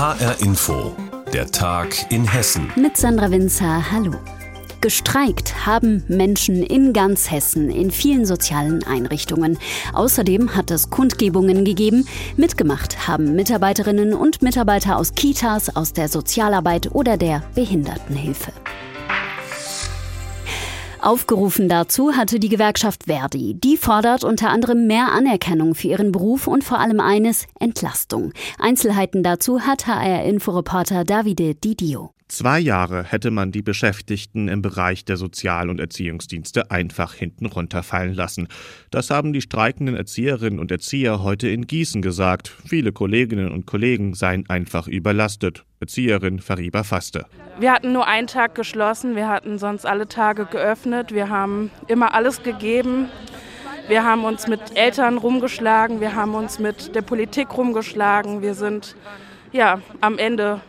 HR Info, der Tag in Hessen. Mit Sandra Winzer, hallo. Gestreikt haben Menschen in ganz Hessen in vielen sozialen Einrichtungen. Außerdem hat es Kundgebungen gegeben. Mitgemacht haben Mitarbeiterinnen und Mitarbeiter aus Kitas, aus der Sozialarbeit oder der Behindertenhilfe. Aufgerufen dazu hatte die Gewerkschaft Verdi. Die fordert unter anderem mehr Anerkennung für ihren Beruf und vor allem eines, Entlastung. Einzelheiten dazu hat HR-Inforeporter Davide Didio. Zwei Jahre hätte man die Beschäftigten im Bereich der Sozial- und Erziehungsdienste einfach hinten runterfallen lassen. Das haben die streikenden Erzieherinnen und Erzieher heute in Gießen gesagt. Viele Kolleginnen und Kollegen seien einfach überlastet. Erzieherin Fariba Faste. Wir hatten nur einen Tag geschlossen, wir hatten sonst alle Tage geöffnet. Wir haben immer alles gegeben. Wir haben uns mit Eltern rumgeschlagen, wir haben uns mit der Politik rumgeschlagen. Wir sind ja am Ende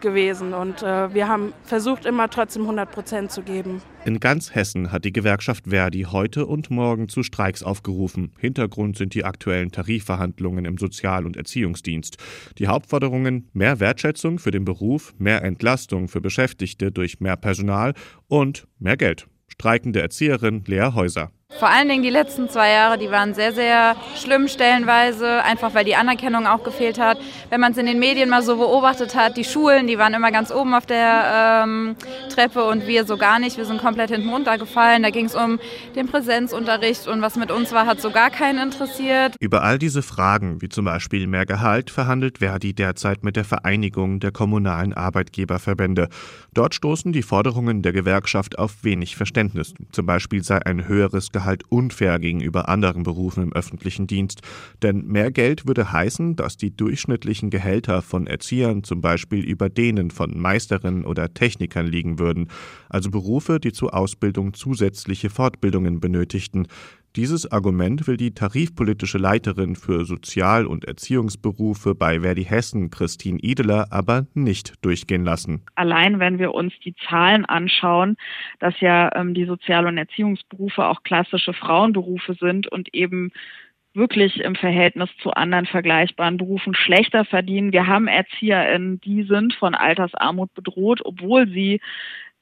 gewesen und äh, wir haben versucht, immer trotzdem 100 Prozent zu geben. In ganz Hessen hat die Gewerkschaft Verdi heute und morgen zu Streiks aufgerufen. Hintergrund sind die aktuellen Tarifverhandlungen im Sozial- und Erziehungsdienst. Die Hauptforderungen mehr Wertschätzung für den Beruf, mehr Entlastung für Beschäftigte durch mehr Personal und mehr Geld. Streikende Erzieherin Lea Häuser. Vor allen Dingen die letzten zwei Jahre, die waren sehr, sehr schlimm stellenweise, einfach weil die Anerkennung auch gefehlt hat. Wenn man es in den Medien mal so beobachtet hat, die Schulen, die waren immer ganz oben auf der ähm, Treppe und wir so gar nicht. Wir sind komplett hinten runtergefallen. Da ging es um den Präsenzunterricht und was mit uns war, hat so gar keinen interessiert. Über all diese Fragen, wie zum Beispiel mehr Gehalt, verhandelt Verdi derzeit mit der Vereinigung der kommunalen Arbeitgeberverbände. Dort stoßen die Forderungen der Gewerkschaft auf wenig Verständnis. Zum Beispiel sei ein höheres Gehalt unfair gegenüber anderen Berufen im öffentlichen Dienst. Denn mehr Geld würde heißen, dass die durchschnittlichen Gehälter von Erziehern zum Beispiel über denen von Meisterinnen oder Technikern liegen würden. Also Berufe, die zur Ausbildung zusätzliche Fortbildungen benötigten. Dieses Argument will die tarifpolitische Leiterin für Sozial- und Erziehungsberufe bei Verdi Hessen, Christine Ideler, aber nicht durchgehen lassen. Allein wenn wir uns die Zahlen anschauen, dass ja ähm, die Sozial- und Erziehungsberufe auch klassische Frauenberufe sind und eben wirklich im Verhältnis zu anderen vergleichbaren Berufen schlechter verdienen. Wir haben ErzieherInnen, die sind von Altersarmut bedroht, obwohl sie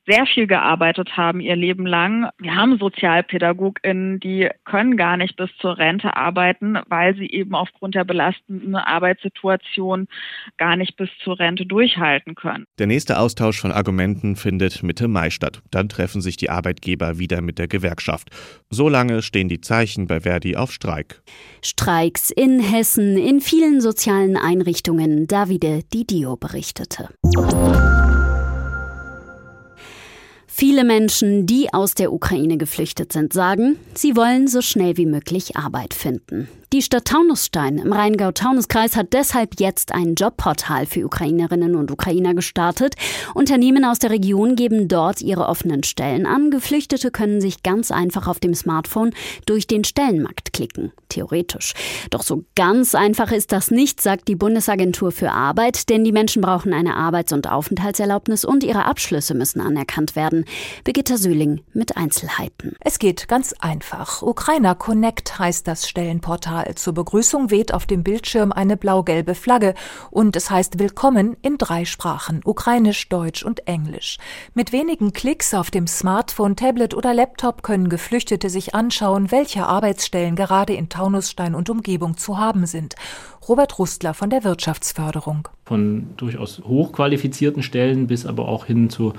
sehr viel gearbeitet haben ihr Leben lang. Wir haben SozialpädagogInnen, die können gar nicht bis zur Rente arbeiten, weil sie eben aufgrund der belastenden Arbeitssituation gar nicht bis zur Rente durchhalten können. Der nächste Austausch von Argumenten findet Mitte Mai statt. Dann treffen sich die Arbeitgeber wieder mit der Gewerkschaft. Solange stehen die Zeichen bei Verdi auf Streik. Streiks in Hessen in vielen sozialen Einrichtungen. Davide Didio berichtete. Viele Menschen, die aus der Ukraine geflüchtet sind, sagen, sie wollen so schnell wie möglich Arbeit finden. Die Stadt Taunusstein im Rheingau-Taunus-Kreis hat deshalb jetzt ein Jobportal für Ukrainerinnen und Ukrainer gestartet. Unternehmen aus der Region geben dort ihre offenen Stellen an. Geflüchtete können sich ganz einfach auf dem Smartphone durch den Stellenmarkt klicken. Theoretisch. Doch so ganz einfach ist das nicht, sagt die Bundesagentur für Arbeit, denn die Menschen brauchen eine Arbeits- und Aufenthaltserlaubnis und ihre Abschlüsse müssen anerkannt werden. Birgitta Sühling mit Einzelheiten. Es geht ganz einfach. Ukrainer Connect heißt das Stellenportal. Portal. Zur Begrüßung weht auf dem Bildschirm eine blau-gelbe Flagge und es heißt Willkommen in drei Sprachen, Ukrainisch, Deutsch und Englisch. Mit wenigen Klicks auf dem Smartphone, Tablet oder Laptop können Geflüchtete sich anschauen, welche Arbeitsstellen gerade in Taunusstein und Umgebung zu haben sind. Robert Rustler von der Wirtschaftsförderung. Von durchaus hochqualifizierten Stellen bis aber auch hin zu,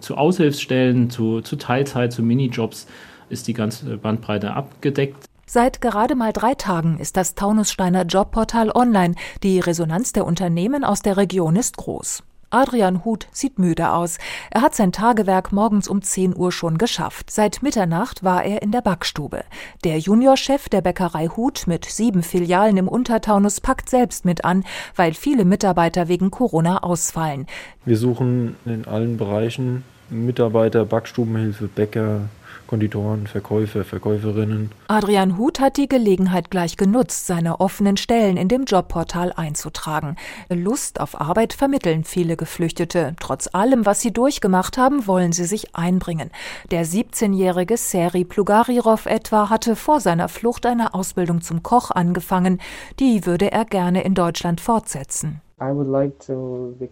zu Aushilfsstellen, zu, zu Teilzeit, zu Minijobs ist die ganze Bandbreite abgedeckt. Seit gerade mal drei Tagen ist das Taunussteiner Jobportal online. Die Resonanz der Unternehmen aus der Region ist groß. Adrian Huth sieht müde aus. Er hat sein Tagewerk morgens um 10 Uhr schon geschafft. Seit Mitternacht war er in der Backstube. Der Juniorchef der Bäckerei Huth mit sieben Filialen im Untertaunus packt selbst mit an, weil viele Mitarbeiter wegen Corona ausfallen. Wir suchen in allen Bereichen Mitarbeiter, Backstubenhilfe, Bäcker, Konditoren, Verkäufer, Verkäuferinnen. Adrian Huth hat die Gelegenheit gleich genutzt, seine offenen Stellen in dem Jobportal einzutragen. Lust auf Arbeit vermitteln viele Geflüchtete. Trotz allem, was sie durchgemacht haben, wollen sie sich einbringen. Der 17-jährige Seri Plugarirov etwa hatte vor seiner Flucht eine Ausbildung zum Koch angefangen. Die würde er gerne in Deutschland fortsetzen.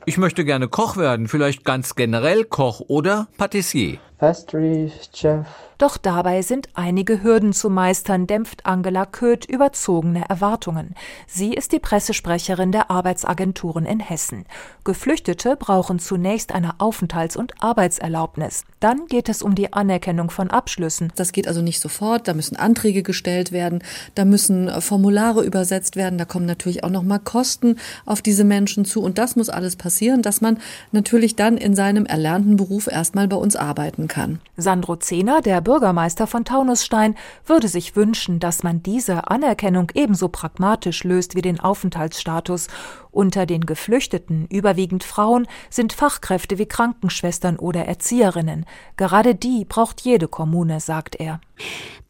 Ich möchte gerne Koch werden, vielleicht ganz generell Koch oder Patissier. Pastry Chef. Doch dabei sind einige Hürden zu meistern, dämpft Angela Köth überzogene Erwartungen. Sie ist die Pressesprecherin der Arbeitsagenturen in Hessen. Geflüchtete brauchen zunächst eine Aufenthalts- und Arbeitserlaubnis. Dann geht es um die Anerkennung von Abschlüssen. Das geht also nicht sofort, da müssen Anträge gestellt werden, da müssen äh, Formulare übersetzt werden, da kommen natürlich auch noch mal Kosten auf diese Menschen zu und das muss alles passieren, dass man natürlich dann in seinem erlernten Beruf erstmal bei uns arbeiten kann. Sandro Zehner, der Bürgermeister von Taunusstein, würde sich wünschen, dass man diese Anerkennung ebenso pragmatisch löst wie den Aufenthaltsstatus. Unter den Geflüchteten, überwiegend Frauen, sind Fachkräfte wie Krankenschwestern oder Erzieherinnen. Gerade die braucht jede Kommune, sagt er.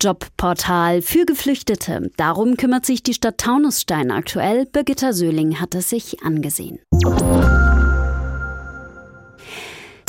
Jobportal für Geflüchtete. Darum kümmert sich die Stadt Taunusstein aktuell. Birgitta Söhling hat es sich angesehen.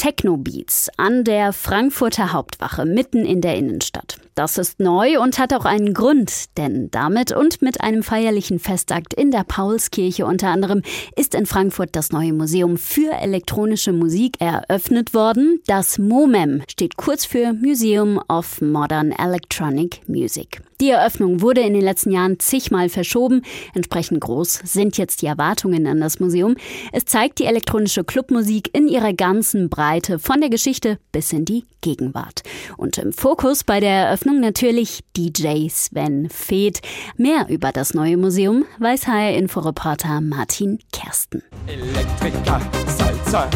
Techno-Beats an der Frankfurter Hauptwache mitten in der Innenstadt. Das ist neu und hat auch einen Grund, denn damit und mit einem feierlichen Festakt in der Paulskirche unter anderem ist in Frankfurt das neue Museum für elektronische Musik eröffnet worden. Das MOMEM steht kurz für Museum of Modern Electronic Music. Die Eröffnung wurde in den letzten Jahren zigmal verschoben. Entsprechend groß sind jetzt die Erwartungen an das Museum. Es zeigt die elektronische Clubmusik in ihrer ganzen Breite, von der Geschichte bis in die Gegenwart. Und im Fokus bei der Eröffnung natürlich DJ Sven Feeth. Mehr über das neue Museum weiß HR-Inforeporter Martin Kersten. Elektriker, Salsa.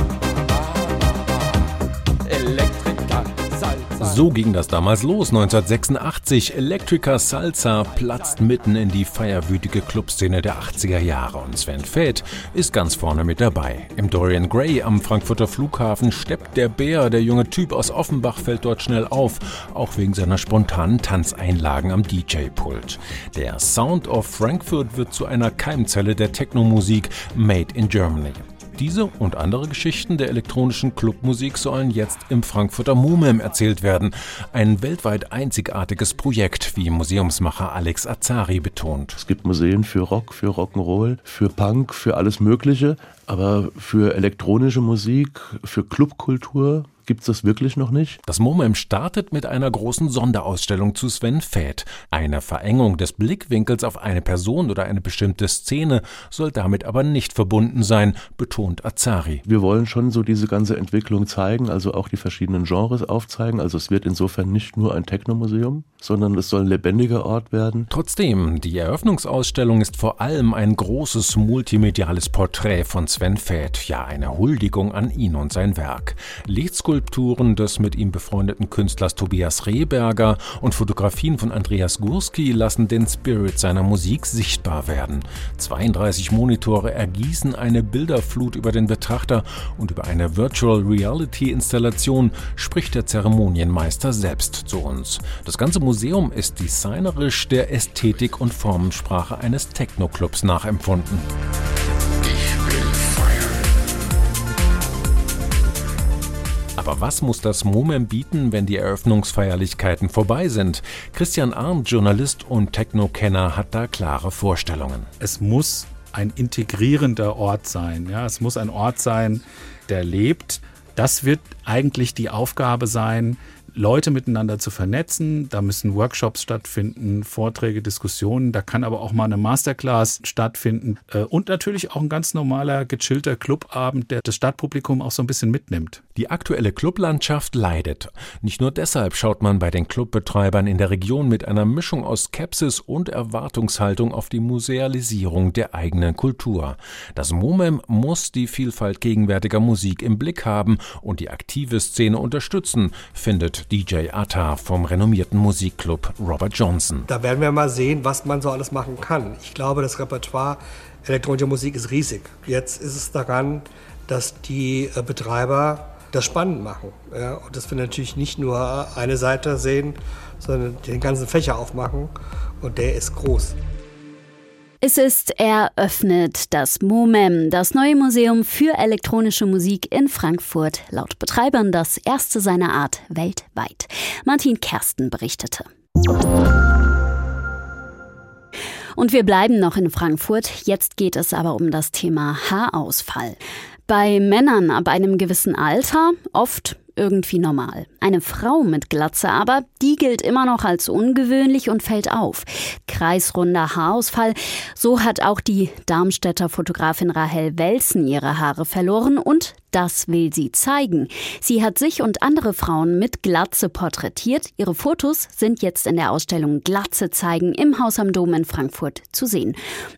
So ging das damals los. 1986. Electrica Salsa platzt mitten in die feierwütige Clubszene der 80er Jahre und Sven Fett ist ganz vorne mit dabei. Im Dorian Gray am Frankfurter Flughafen steppt der Bär, der junge Typ aus Offenbach, fällt dort schnell auf, auch wegen seiner spontanen Tanzeinlagen am DJ-Pult. Der Sound of Frankfurt wird zu einer Keimzelle der Technomusik Made in Germany. Diese und andere Geschichten der elektronischen Clubmusik sollen jetzt im Frankfurter MUMEM erzählt werden. Ein weltweit einzigartiges Projekt, wie Museumsmacher Alex Azari betont. Es gibt Museen für Rock, für Rock'n'Roll, für Punk, für alles Mögliche. Aber für elektronische Musik, für Clubkultur gibt es das wirklich noch nicht. Das MoMEM startet mit einer großen Sonderausstellung zu Sven Fett. Eine Verengung des Blickwinkels auf eine Person oder eine bestimmte Szene soll damit aber nicht verbunden sein, betont Azari. Wir wollen schon so diese ganze Entwicklung zeigen, also auch die verschiedenen Genres aufzeigen. Also es wird insofern nicht nur ein Technomuseum, sondern es soll ein lebendiger Ort werden. Trotzdem, die Eröffnungsausstellung ist vor allem ein großes multimediales Porträt von Sven Feth, ja eine Huldigung an ihn und sein Werk. Lichtskulpturen des mit ihm befreundeten Künstlers Tobias Rehberger und Fotografien von Andreas Gurski lassen den Spirit seiner Musik sichtbar werden. 32 Monitore ergießen eine Bilderflut über den Betrachter und über eine Virtual Reality Installation spricht der Zeremonienmeister selbst zu uns. Das ganze Museum ist designerisch der Ästhetik und Formensprache eines Techno-Clubs nachempfunden. Aber was muss das MOMEM bieten, wenn die Eröffnungsfeierlichkeiten vorbei sind? Christian Arndt, Journalist und Techno-Kenner, hat da klare Vorstellungen. Es muss ein integrierender Ort sein. Ja, es muss ein Ort sein, der lebt. Das wird eigentlich die Aufgabe sein, Leute miteinander zu vernetzen. Da müssen Workshops stattfinden, Vorträge, Diskussionen. Da kann aber auch mal eine Masterclass stattfinden. Äh, und natürlich auch ein ganz normaler, gechillter Clubabend, der das Stadtpublikum auch so ein bisschen mitnimmt. Die aktuelle Clublandschaft leidet. Nicht nur deshalb schaut man bei den Clubbetreibern in der Region mit einer Mischung aus Skepsis und Erwartungshaltung auf die Musealisierung der eigenen Kultur. Das MOMEM muss die Vielfalt gegenwärtiger Musik im Blick haben und die aktive Szene unterstützen, findet DJ Atta vom renommierten Musikclub Robert Johnson. Da werden wir mal sehen, was man so alles machen kann. Ich glaube, das Repertoire elektronischer Musik ist riesig. Jetzt ist es daran, dass die äh, Betreiber das spannend machen. Ja? Und dass wir natürlich nicht nur eine Seite sehen, sondern den ganzen Fächer aufmachen. Und der ist groß. Es ist eröffnet, das MOMEM, das neue Museum für elektronische Musik in Frankfurt, laut Betreibern das erste seiner Art weltweit. Martin Kersten berichtete. Und wir bleiben noch in Frankfurt. Jetzt geht es aber um das Thema Haarausfall. Bei Männern ab einem gewissen Alter, oft irgendwie normal. Eine Frau mit Glatze aber, die gilt immer noch als ungewöhnlich und fällt auf. Kreisrunder Haarausfall, so hat auch die Darmstädter Fotografin Rahel Welsen ihre Haare verloren und das will sie zeigen. Sie hat sich und andere Frauen mit Glatze porträtiert. Ihre Fotos sind jetzt in der Ausstellung Glatze zeigen im Haus am Dom in Frankfurt zu sehen.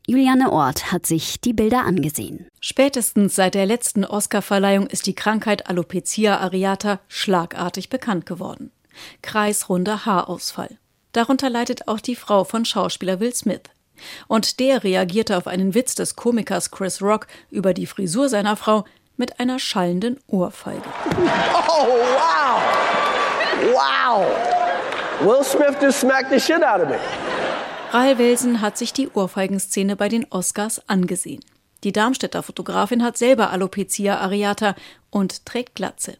Juliane Ort hat sich die Bilder angesehen. Spätestens seit der letzten Oscarverleihung ist die Krankheit Alopecia areata schlagartig bekannt geworden. Kreisrunder Haarausfall. Darunter leidet auch die Frau von Schauspieler Will Smith. Und der reagierte auf einen Witz des Komikers Chris Rock über die Frisur seiner Frau mit einer schallenden Ohrfeige. Oh, wow! Wow! Will Smith just smacked the shit out of me. Rahel Welsen hat sich die Ohrfeigenszene bei den Oscars angesehen. Die Darmstädter Fotografin hat selber Alopecia areata und trägt Glatze.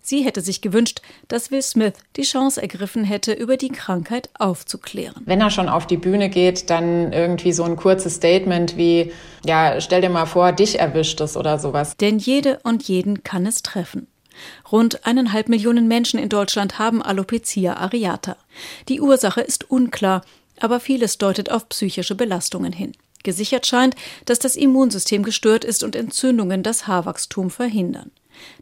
Sie hätte sich gewünscht, dass Will Smith die Chance ergriffen hätte, über die Krankheit aufzuklären. Wenn er schon auf die Bühne geht, dann irgendwie so ein kurzes Statement wie, ja, stell dir mal vor, dich erwischt es oder sowas. Denn jede und jeden kann es treffen. Rund eineinhalb Millionen Menschen in Deutschland haben Alopecia areata. Die Ursache ist unklar, aber vieles deutet auf psychische Belastungen hin. Gesichert scheint, dass das Immunsystem gestört ist und Entzündungen das Haarwachstum verhindern.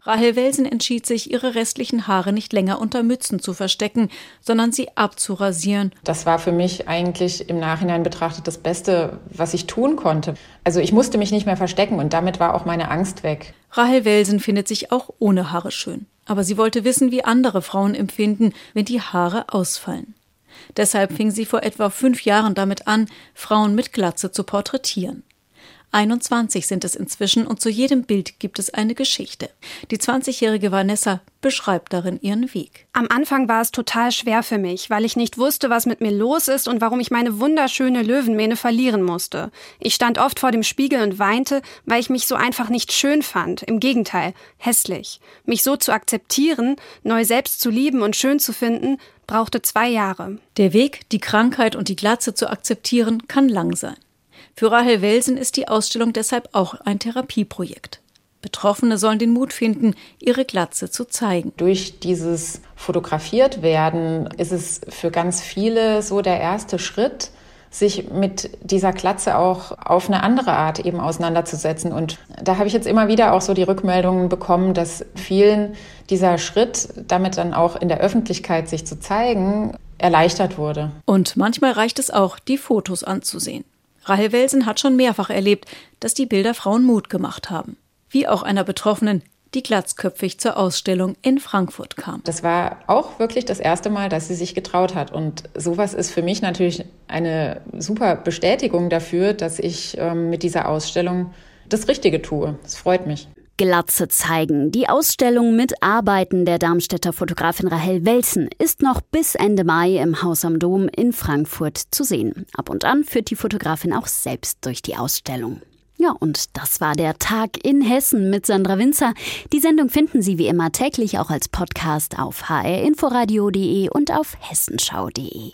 Rahel Welsen entschied sich, ihre restlichen Haare nicht länger unter Mützen zu verstecken, sondern sie abzurasieren. Das war für mich eigentlich im Nachhinein betrachtet das Beste, was ich tun konnte. Also ich musste mich nicht mehr verstecken und damit war auch meine Angst weg. Rahel Welsen findet sich auch ohne Haare schön. Aber sie wollte wissen, wie andere Frauen empfinden, wenn die Haare ausfallen. Deshalb fing sie vor etwa fünf Jahren damit an, Frauen mit Glatze zu porträtieren. 21 sind es inzwischen und zu jedem Bild gibt es eine Geschichte. Die 20-jährige Vanessa beschreibt darin ihren Weg. Am Anfang war es total schwer für mich, weil ich nicht wusste, was mit mir los ist und warum ich meine wunderschöne Löwenmähne verlieren musste. Ich stand oft vor dem Spiegel und weinte, weil ich mich so einfach nicht schön fand. Im Gegenteil, hässlich. Mich so zu akzeptieren, neu selbst zu lieben und schön zu finden, brauchte zwei Jahre. Der Weg, die Krankheit und die Glatze zu akzeptieren, kann lang sein. Für Rahel Welsen ist die Ausstellung deshalb auch ein Therapieprojekt. Betroffene sollen den Mut finden, ihre Glatze zu zeigen. Durch dieses fotografiert werden ist es für ganz viele so der erste Schritt, sich mit dieser Glatze auch auf eine andere Art eben auseinanderzusetzen. Und da habe ich jetzt immer wieder auch so die Rückmeldungen bekommen, dass vielen dieser Schritt, damit dann auch in der Öffentlichkeit sich zu zeigen, erleichtert wurde. Und manchmal reicht es auch, die Fotos anzusehen. Rahel Welsen hat schon mehrfach erlebt, dass die Bilder Frauen Mut gemacht haben. Wie auch einer Betroffenen, die glatzköpfig zur Ausstellung in Frankfurt kam. Das war auch wirklich das erste Mal, dass sie sich getraut hat. Und sowas ist für mich natürlich eine super Bestätigung dafür, dass ich ähm, mit dieser Ausstellung das Richtige tue. Es freut mich. Glatze zeigen. Die Ausstellung mit Arbeiten der Darmstädter Fotografin Rahel Welsen ist noch bis Ende Mai im Haus am Dom in Frankfurt zu sehen. Ab und an führt die Fotografin auch selbst durch die Ausstellung. Ja, und das war der Tag in Hessen mit Sandra Winzer. Die Sendung finden Sie wie immer täglich auch als Podcast auf hrinforadio.de und auf hessenschau.de.